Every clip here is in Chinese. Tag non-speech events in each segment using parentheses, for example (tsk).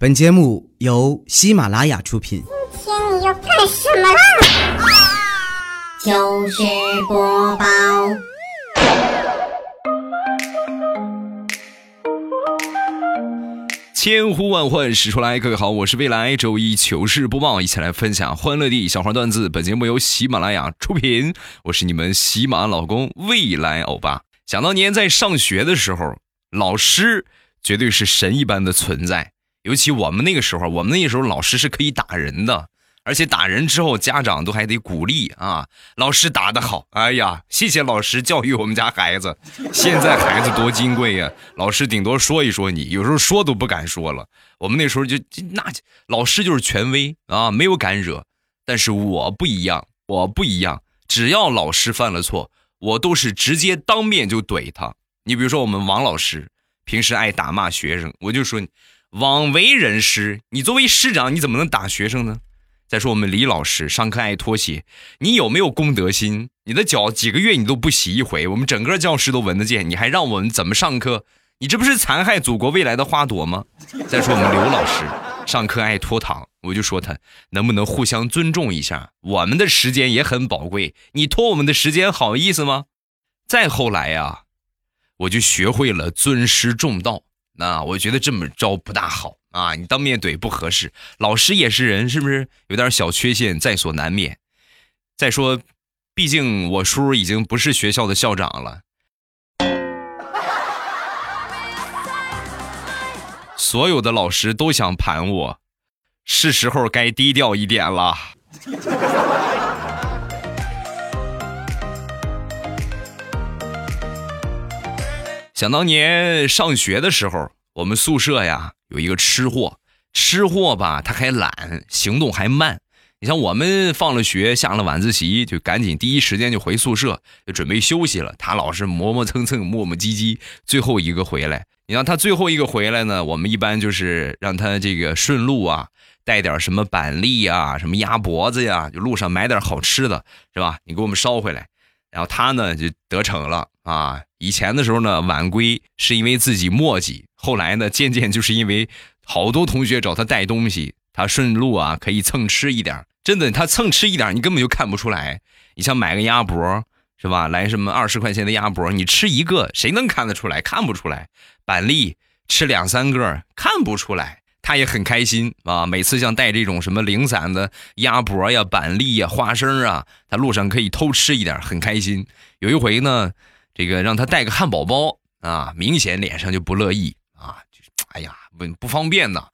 本节目由喜马拉雅出品。今天你要干什么啦？糗事播报，千呼万唤始出来，各位好，我是未来周一糗事播报，一起来分享欢乐地小花段子。本节目由喜马拉雅出品，我是你们喜马老公未来欧巴。想当年在上学的时候，老师绝对是神一般的存在，尤其我们那个时候，我们那个时候老师是可以打人的。而且打人之后，家长都还得鼓励啊！老师打得好，哎呀，谢谢老师教育我们家孩子。现在孩子多金贵呀，老师顶多说一说你，有时候说都不敢说了。我们那时候就那老师就是权威啊，没有敢惹。但是我不一样，我不一样，只要老师犯了错，我都是直接当面就怼他。你比如说我们王老师，平时爱打骂学生，我就说，枉为人师，你作为师长，你怎么能打学生呢？再说我们李老师上课爱脱鞋，你有没有公德心？你的脚几个月你都不洗一回，我们整个教室都闻得见，你还让我们怎么上课？你这不是残害祖国未来的花朵吗？再说我们刘老师上课爱拖堂，我就说他能不能互相尊重一下？我们的时间也很宝贵，你拖我们的时间好意思吗？再后来呀，我就学会了尊师重道，那我觉得这么着不大好。啊，你当面怼不合适，老师也是人，是不是有点小缺陷在所难免？再说，毕竟我叔已经不是学校的校长了，所有的老师都想盘我，是时候该低调一点了。想当年上学的时候，我们宿舍呀。有一个吃货，吃货吧，他还懒，行动还慢。你像我们放了学，下了晚自习，就赶紧第一时间就回宿舍，就准备休息了。他老是磨磨蹭蹭、磨磨唧唧，最后一个回来。你让他最后一个回来呢，我们一般就是让他这个顺路啊，带点什么板栗呀、什么鸭脖子呀，就路上买点好吃的，是吧？你给我们捎回来。然后他呢就得逞了啊！以前的时候呢，晚归是因为自己磨叽。后来呢，渐渐就是因为好多同学找他带东西，他顺路啊可以蹭吃一点。真的，他蹭吃一点，你根本就看不出来。你像买个鸭脖是吧？来什么二十块钱的鸭脖，你吃一个，谁能看得出来？看不出来。板栗吃两三个，看不出来。他也很开心啊！每次像带这种什么零散的鸭脖呀、板栗呀、花生啊，他路上可以偷吃一点，很开心。有一回呢，这个让他带个汉堡包啊，明显脸上就不乐意。啊，就是哎呀，不不方便呢。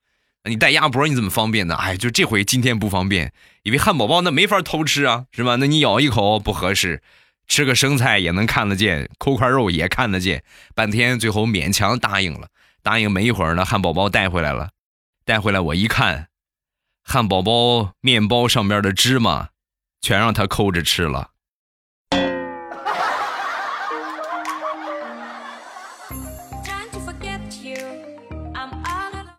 你带鸭脖你怎么方便呢？哎，就这回今天不方便，因为汉堡包那没法偷吃啊，是吧？那你咬一口不合适，吃个生菜也能看得见，抠块肉也看得见。半天最后勉强答应了，答应没一会儿呢，汉堡包带回来了，带回来我一看，汉堡包面包上面的芝麻全让他抠着吃了。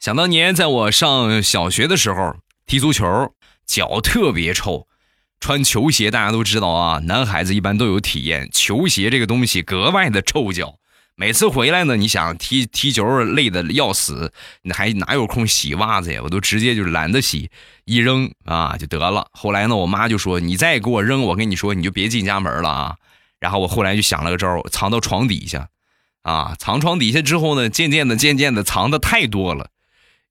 想当年，在我上小学的时候，踢足球脚特别臭，穿球鞋大家都知道啊，男孩子一般都有体验，球鞋这个东西格外的臭脚。每次回来呢，你想踢踢球累的要死，你还哪有空洗袜子呀？我都直接就懒得洗，一扔啊就得了。后来呢，我妈就说：“你再给我扔，我跟你说，你就别进家门了啊。”然后我后来就想了个招，藏到床底下，啊，藏床底下之后呢，渐渐的、渐渐的藏的太多了。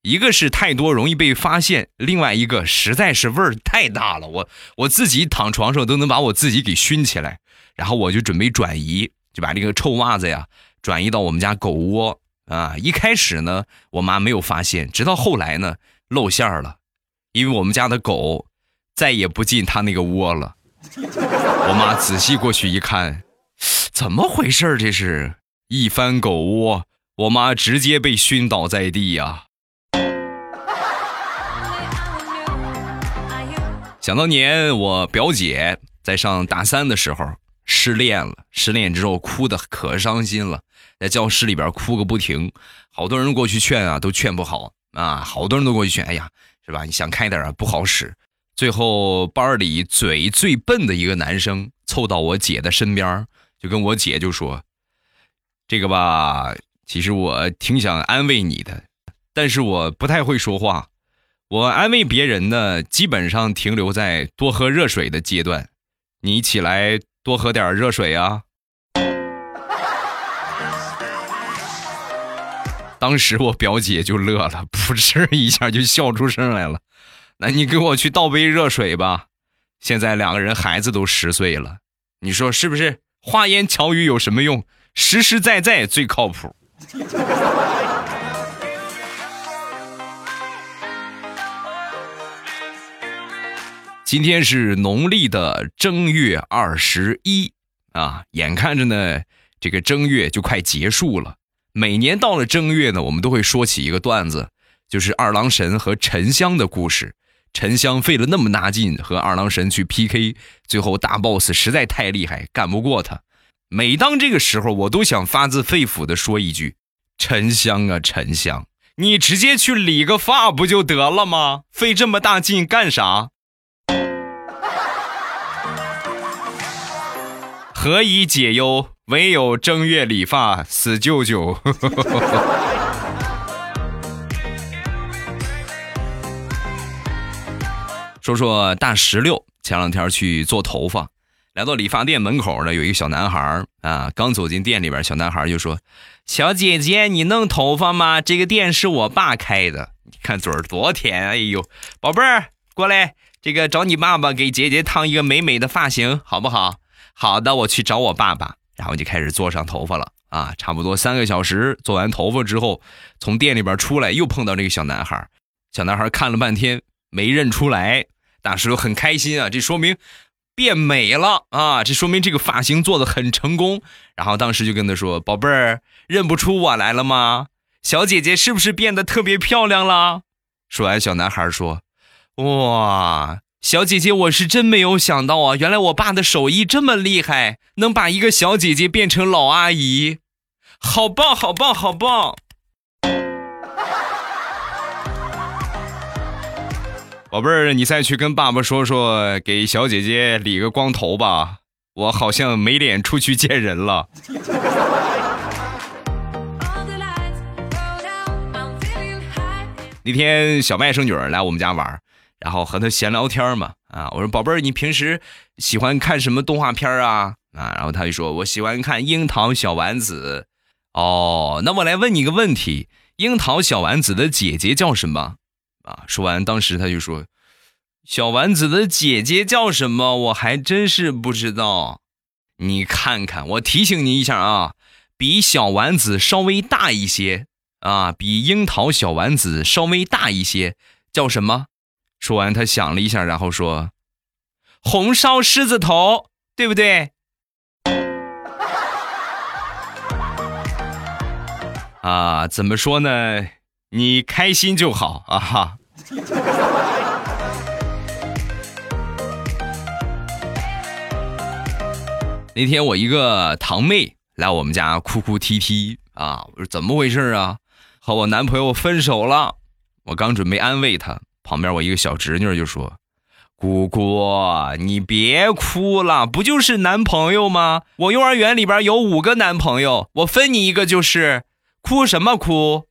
一个是太多容易被发现，另外一个实在是味儿太大了，我我自己躺床上都能把我自己给熏起来，然后我就准备转移，就把这个臭袜子呀转移到我们家狗窝啊。一开始呢，我妈没有发现，直到后来呢露馅儿了，因为我们家的狗再也不进它那个窝了。我妈仔细过去一看，怎么回事这是一翻狗窝，我妈直接被熏倒在地呀。想当年，我表姐在上大三的时候失恋了，失恋之后哭的可伤心了，在教室里边哭个不停，好多人过去劝啊，都劝不好啊，好多人都过去劝，哎呀，是吧？你想开点啊，不好使。最后班里嘴最笨的一个男生凑到我姐的身边，就跟我姐就说：“这个吧，其实我挺想安慰你的，但是我不太会说话。我安慰别人呢，基本上停留在多喝热水的阶段。你起来多喝点热水啊！当时我表姐就乐了，噗嗤一下就笑出声来了。那你给我去倒杯热水吧。现在两个人孩子都十岁了，你说是不是？花言巧语有什么用？实实在在最靠谱。今天是农历的正月二十一啊，眼看着呢，这个正月就快结束了。每年到了正月呢，我们都会说起一个段子，就是二郎神和沉香的故事。沉香费了那么大劲和二郎神去 PK，最后大 boss 实在太厉害，干不过他。每当这个时候，我都想发自肺腑的说一句：“沉香啊，沉香，你直接去理个发不就得了吗？费这么大劲干啥？何以解忧？唯有正月理发，死舅舅。(laughs) 说说大石榴，前两天去做头发，来到理发店门口呢，有一个小男孩啊，刚走进店里边，小男孩就说：“小姐姐，你弄头发吗？这个店是我爸开的。你看嘴儿多甜，哎呦，宝贝儿，过来，这个找你爸爸给姐姐烫一个美美的发型，好不好？好的，我去找我爸爸。”然后就开始做上头发了啊，差不多三个小时做完头发之后，从店里边出来又碰到这个小男孩，小男孩看了半天没认出来，大石榴很开心啊，这说明变美了啊，这说明这个发型做的很成功。然后当时就跟他说：“宝贝儿，认不出我来了吗？小姐姐是不是变得特别漂亮了？”说完，小男孩说：“哇。”小姐姐，我是真没有想到啊！原来我爸的手艺这么厉害，能把一个小姐姐变成老阿姨，好棒，好棒，好棒！宝贝儿，你再去跟爸爸说说，给小姐姐理个光头吧，我好像没脸出去见人了。那天小外甥女儿来我们家玩。然后和他闲聊天嘛，啊，我说宝贝儿，你平时喜欢看什么动画片啊？啊，然后他就说，我喜欢看《樱桃小丸子》。哦，那我来问你个问题，《樱桃小丸子》的姐姐叫什么？啊，说完，当时他就说，小丸子的姐姐叫什么？我还真是不知道。你看看，我提醒你一下啊，比小丸子稍微大一些啊，比樱桃小丸子稍微大一些，叫什么？说完，他想了一下，然后说：“红烧狮子头，对不对？” (laughs) 啊，怎么说呢？你开心就好啊！哈。那天我一个堂妹来我们家哭哭啼啼啊，我说怎么回事啊？和我男朋友分手了。我刚准备安慰她。旁边我一个小侄女就说：“姑姑，你别哭了，不就是男朋友吗？我幼儿园里边有五个男朋友，我分你一个就是，哭什么哭？”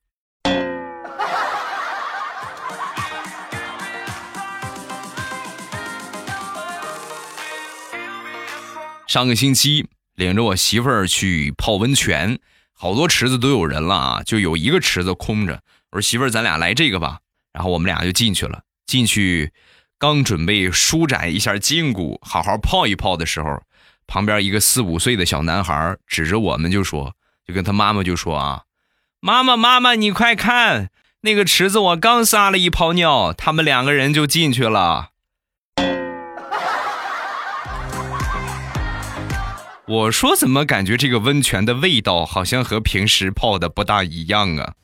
上个星期领着我媳妇儿去泡温泉，好多池子都有人了啊，就有一个池子空着。我说媳妇儿，咱俩来这个吧。然后我们俩就进去了。进去，刚准备舒展一下筋骨，好好泡一泡的时候，旁边一个四五岁的小男孩指着我们就说：“就跟他妈妈就说啊，妈妈妈妈，你快看，那个池子我刚撒了一泡尿，他们两个人就进去了。(laughs) ”我说：“怎么感觉这个温泉的味道好像和平时泡的不大一样啊？”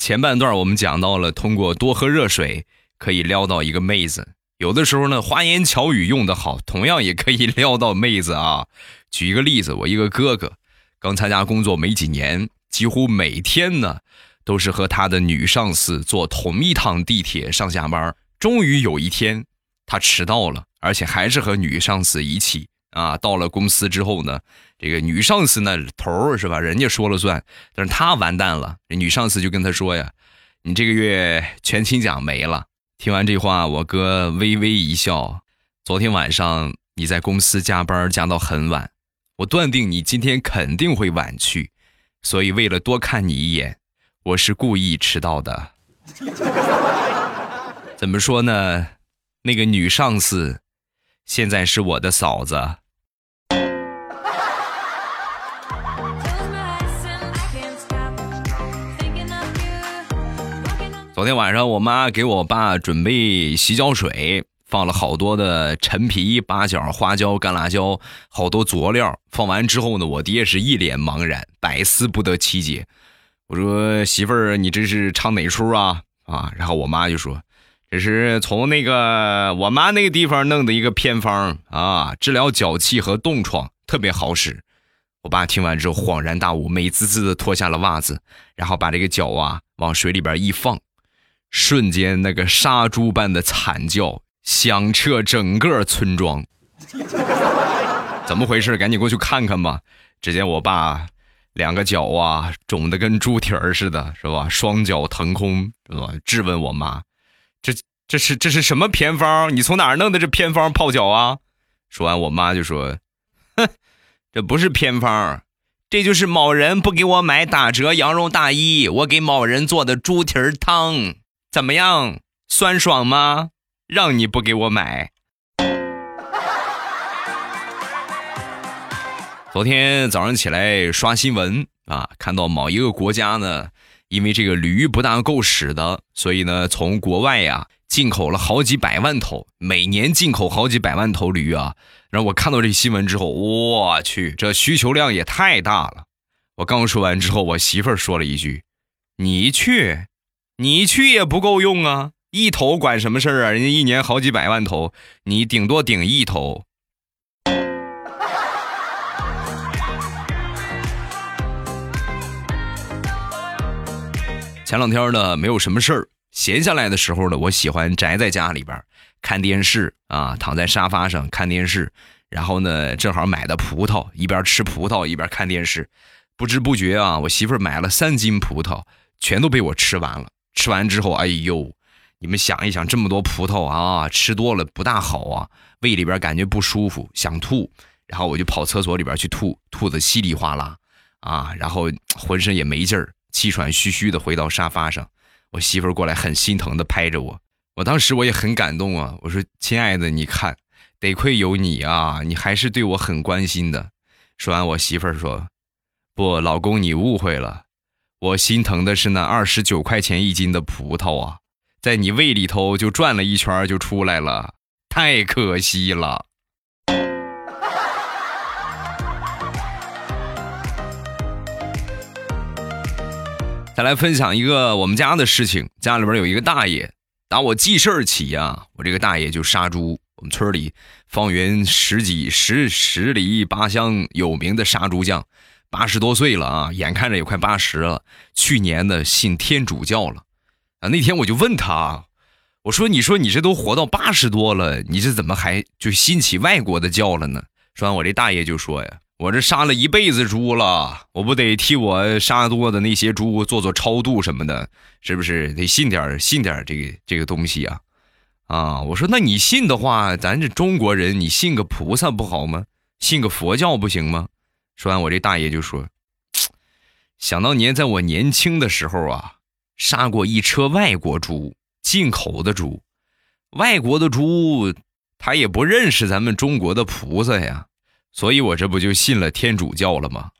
前半段我们讲到了，通过多喝热水可以撩到一个妹子。有的时候呢，花言巧语用得好，同样也可以撩到妹子啊。(laughs) 举一个例子，我一个哥哥刚参加工作没几年，几乎每天呢都是和他的女上司坐同一趟地铁上下班。终于有一天，他迟到了，而且还是和女上司一起啊。到了公司之后呢，这个女上司那头儿是吧？人家说了算，但是他完蛋了。这女上司就跟他说呀：“你这个月全勤奖没了。”听完这话，我哥微微一笑。昨天晚上你在公司加班加到很晚，我断定你今天肯定会晚去，所以为了多看你一眼，我是故意迟到的。(laughs) 怎么说呢？那个女上司，现在是我的嫂子。昨天晚上，我妈给我爸准备洗脚水，放了好多的陈皮、八角、花椒、干辣椒，好多佐料。放完之后呢，我爹是一脸茫然，百思不得其解。我说：“媳妇儿，你这是唱哪出啊？”啊，然后我妈就说：“这是从那个我妈那个地方弄的一个偏方啊，治疗脚气和冻疮，特别好使。”我爸听完之后恍然大悟，美滋滋的脱下了袜子，然后把这个脚啊往水里边一放。瞬间，那个杀猪般的惨叫响彻整个村庄。怎么回事？赶紧过去看看吧！只见我爸两个脚啊肿得跟猪蹄儿似的，是吧？双脚腾空，是吧？质问我妈：“这这是这是什么偏方？你从哪儿弄的这偏方泡脚啊？”说完，我妈就说：“哼，这不是偏方，这就是某人不给我买打折羊绒大衣，我给某人做的猪蹄儿汤。”怎么样，酸爽吗？让你不给我买。昨天早上起来刷新闻啊，看到某一个国家呢，因为这个驴不大够使的，所以呢，从国外呀进口了好几百万头，每年进口好几百万头驴啊。然后我看到这新闻之后，我去，这需求量也太大了。我刚说完之后，我媳妇儿说了一句：“你去。”你去也不够用啊！一头管什么事儿啊？人家一年好几百万头，你顶多顶一头。前两天呢，没有什么事儿，闲下来的时候呢，我喜欢宅在家里边看电视啊，躺在沙发上看电视，然后呢，正好买的葡萄，一边吃葡萄一边看电视，不知不觉啊，我媳妇儿买了三斤葡萄，全都被我吃完了。吃完之后，哎呦，你们想一想，这么多葡萄啊，吃多了不大好啊，胃里边感觉不舒服，想吐，然后我就跑厕所里边去吐，吐的稀里哗啦，啊，然后浑身也没劲儿，气喘吁吁的回到沙发上，我媳妇儿过来很心疼的拍着我，我当时我也很感动啊，我说亲爱的，你看，得亏有你啊，你还是对我很关心的。说完，我媳妇儿说，不，老公你误会了。我心疼的是那二十九块钱一斤的葡萄啊，在你胃里头就转了一圈就出来了，太可惜了。再来分享一个我们家的事情，家里边有一个大爷，打我记事儿起呀，我这个大爷就杀猪。我们村里方圆十几十十里八乡有名的杀猪匠。八十多岁了啊，眼看着也快八十了。去年呢，信天主教了，啊，那天我就问他，我说：“你说你这都活到八十多了，你这怎么还就信起外国的教了呢？”说完，我这大爷就说：“呀，我这杀了一辈子猪了，我不得替我杀多的那些猪做做超度什么的，是不是得信点信点这个这个东西啊？”啊，我说：“那你信的话，咱这中国人，你信个菩萨不好吗？信个佛教不行吗？”说完，我这大爷就说：“ (tsk) 想当年，在我年轻的时候啊，杀过一车外国猪，进口的猪，外国的猪，他也不认识咱们中国的菩萨呀，所以我这不就信了天主教了吗？”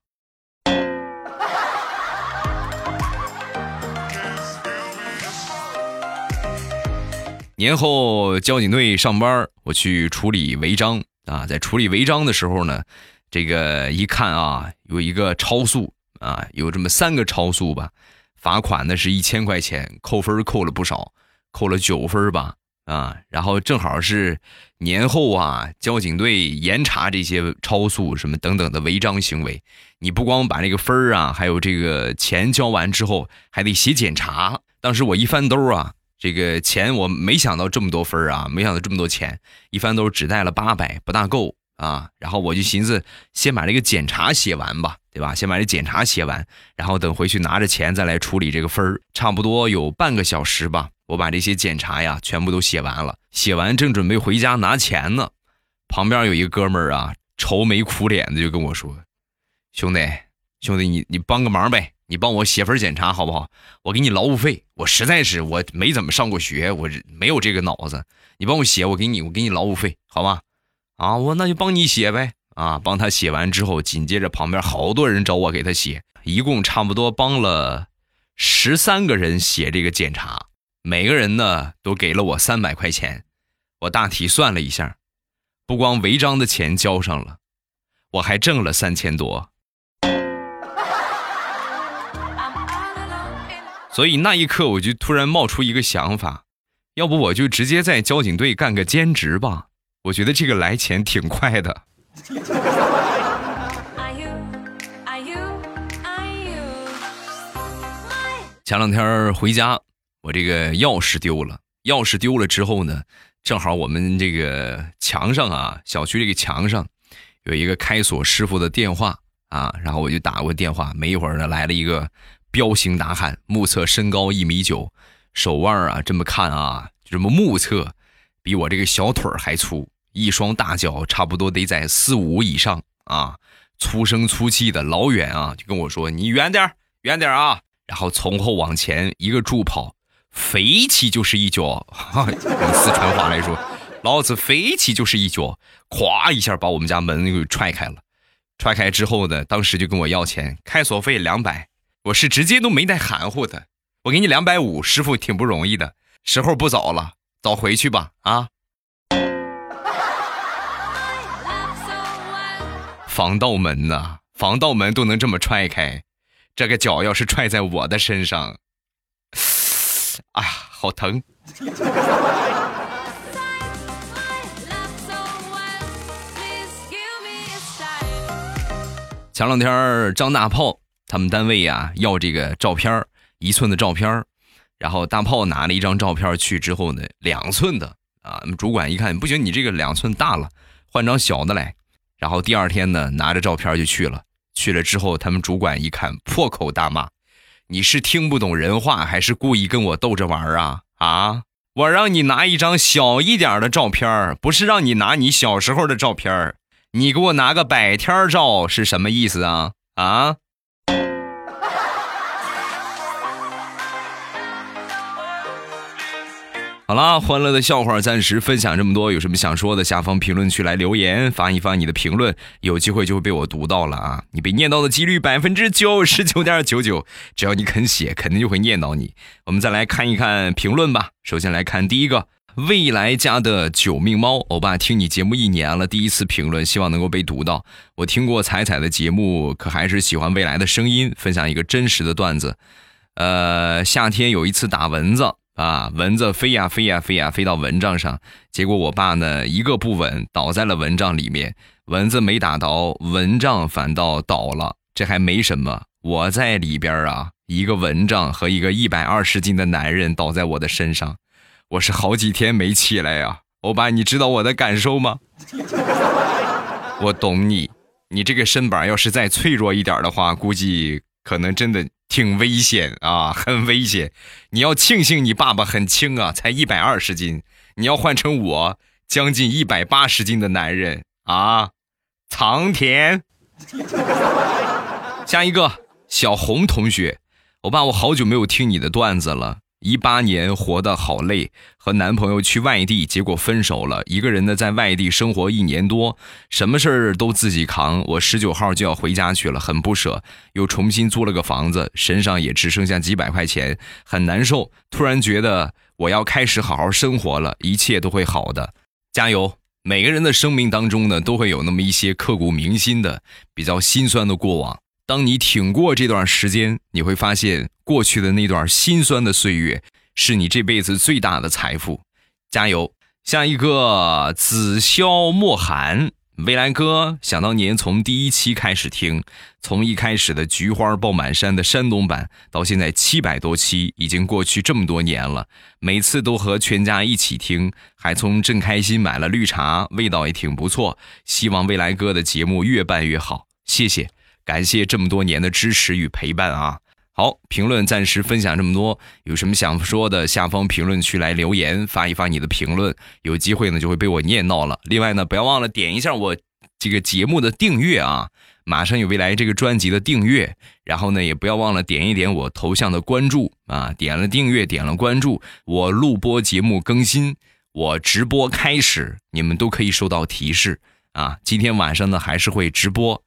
(laughs) 年后交警队上班，我去处理违章啊，在处理违章的时候呢。这个一看啊，有一个超速啊，有这么三个超速吧，罚款呢是一千块钱，扣分扣了不少，扣了九分吧啊。然后正好是年后啊，交警队严查这些超速什么等等的违章行为。你不光把这个分儿啊，还有这个钱交完之后，还得写检查。当时我一翻兜啊，这个钱我没想到这么多分啊，没想到这么多钱，一翻兜只带了八百，不大够。啊。然后我就寻思，先把这个检查写完吧，对吧？先把这检查写完，然后等回去拿着钱再来处理这个分儿。差不多有半个小时吧，我把这些检查呀全部都写完了。写完正准备回家拿钱呢，旁边有一个哥们儿啊，愁眉苦脸的就跟我说：“兄弟，兄弟，你你帮个忙呗。”你帮我写份检查好不好？我给你劳务费。我实在是我没怎么上过学，我没有这个脑子。你帮我写，我给你，我给你劳务费，好吗？啊，我那就帮你写呗。啊，帮他写完之后，紧接着旁边好多人找我给他写，一共差不多帮了十三个人写这个检查，每个人呢都给了我三百块钱。我大体算了一下，不光违章的钱交上了，我还挣了三千多。所以那一刻，我就突然冒出一个想法，要不我就直接在交警队干个兼职吧？我觉得这个来钱挺快的。前两天回家，我这个钥匙丢了。钥匙丢了之后呢，正好我们这个墙上啊，小区这个墙上有一个开锁师傅的电话啊，然后我就打过电话，没一会儿呢，来了一个。彪形大汉，目测身高一米九，手腕啊，这么看啊，就这么目测，比我这个小腿还粗，一双大脚差不多得在四五以上啊，粗声粗气的，老远啊就跟我说：“你远点远点啊！”然后从后往前一个助跑，飞起就是一脚，用四川话来说，老子飞起就是一脚，咵一下把我们家门给踹开了，踹开之后呢，当时就跟我要钱，开锁费两百。我是直接都没带含糊的，我给你两百五，师傅挺不容易的，时候不早了，早回去吧啊！防盗门呐，防盗门都能这么踹开，这个脚要是踹在我的身上，啊，好疼！前两天张大炮。他们单位呀要这个照片一寸的照片然后大炮拿了一张照片去之后呢，两寸的啊，主管一看不行，你这个两寸大了，换张小的来。然后第二天呢，拿着照片就去了。去了之后，他们主管一看，破口大骂：“你是听不懂人话，还是故意跟我逗着玩啊？啊！我让你拿一张小一点的照片不是让你拿你小时候的照片你给我拿个百天照是什么意思啊？啊！”好啦，欢乐的笑话暂时分享这么多，有什么想说的，下方评论区来留言，发一发你的评论，有机会就会被我读到了啊！你被念到的几率百分之九十九点九九，只要你肯写，肯定就会念到你。我们再来看一看评论吧。首先来看第一个，未来家的九命猫，欧巴听你节目一年了，第一次评论，希望能够被读到。我听过彩彩的节目，可还是喜欢未来的声音，分享一个真实的段子。呃，夏天有一次打蚊子。啊，蚊子飞呀飞呀飞呀，飞到蚊帐上，结果我爸呢一个不稳，倒在了蚊帐里面。蚊子没打着，蚊帐反倒倒了。这还没什么，我在里边啊，一个蚊帐和一个一百二十斤的男人倒在我的身上，我是好几天没起来呀。欧巴，你知道我的感受吗？(laughs) 我懂你，你这个身板要是再脆弱一点的话，估计可能真的。挺危险啊，(laughs) 很危险！你要庆幸你爸爸很轻啊，才一百二十斤。你要换成我，将近一百八十斤的男人啊，藏田。(laughs) 下一个小红同学，我爸，我好久没有听你的段子了。一八年活得好累，和男朋友去外地，结果分手了。一个人呢，在外地生活一年多，什么事儿都自己扛。我十九号就要回家去了，很不舍。又重新租了个房子，身上也只剩下几百块钱，很难受。突然觉得我要开始好好生活了，一切都会好的，加油！每个人的生命当中呢，都会有那么一些刻骨铭心的、比较心酸的过往。当你挺过这段时间，你会发现过去的那段心酸的岁月是你这辈子最大的财富。加油！下一个紫霄莫寒，未来哥想当年从第一期开始听，从一开始的菊花爆满山的山东版，到现在七百多期，已经过去这么多年了。每次都和全家一起听，还从正开心买了绿茶，味道也挺不错。希望未来哥的节目越办越好，谢谢，感谢这么多年的支持与陪伴啊！好，评论暂时分享这么多，有什么想说的，下方评论区来留言，发一发你的评论，有机会呢就会被我念到了。另外呢，不要忘了点一下我这个节目的订阅啊，马上有未来这个专辑的订阅，然后呢也不要忘了点一点我头像的关注啊，点了订阅，点了关注，我录播节目更新，我直播开始，你们都可以收到提示啊。今天晚上呢还是会直播。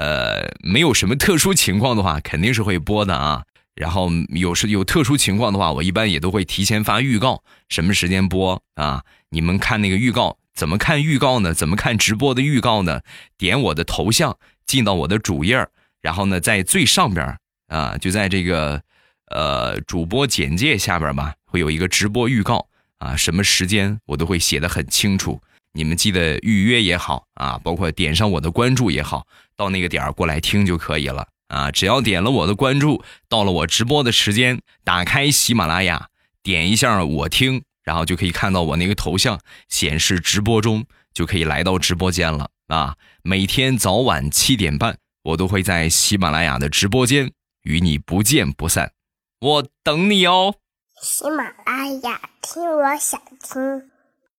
呃，没有什么特殊情况的话，肯定是会播的啊。然后有时有特殊情况的话，我一般也都会提前发预告，什么时间播啊？你们看那个预告，怎么看预告呢？怎么看直播的预告呢？点我的头像，进到我的主页然后呢，在最上边啊，就在这个呃主播简介下边吧，会有一个直播预告啊，什么时间我都会写的很清楚。你们记得预约也好啊，包括点上我的关注也好，到那个点儿过来听就可以了啊。只要点了我的关注，到了我直播的时间，打开喜马拉雅，点一下我听，然后就可以看到我那个头像显示直播中，就可以来到直播间了啊。每天早晚七点半，我都会在喜马拉雅的直播间与你不见不散，我等你哦。喜马拉雅听，我想听。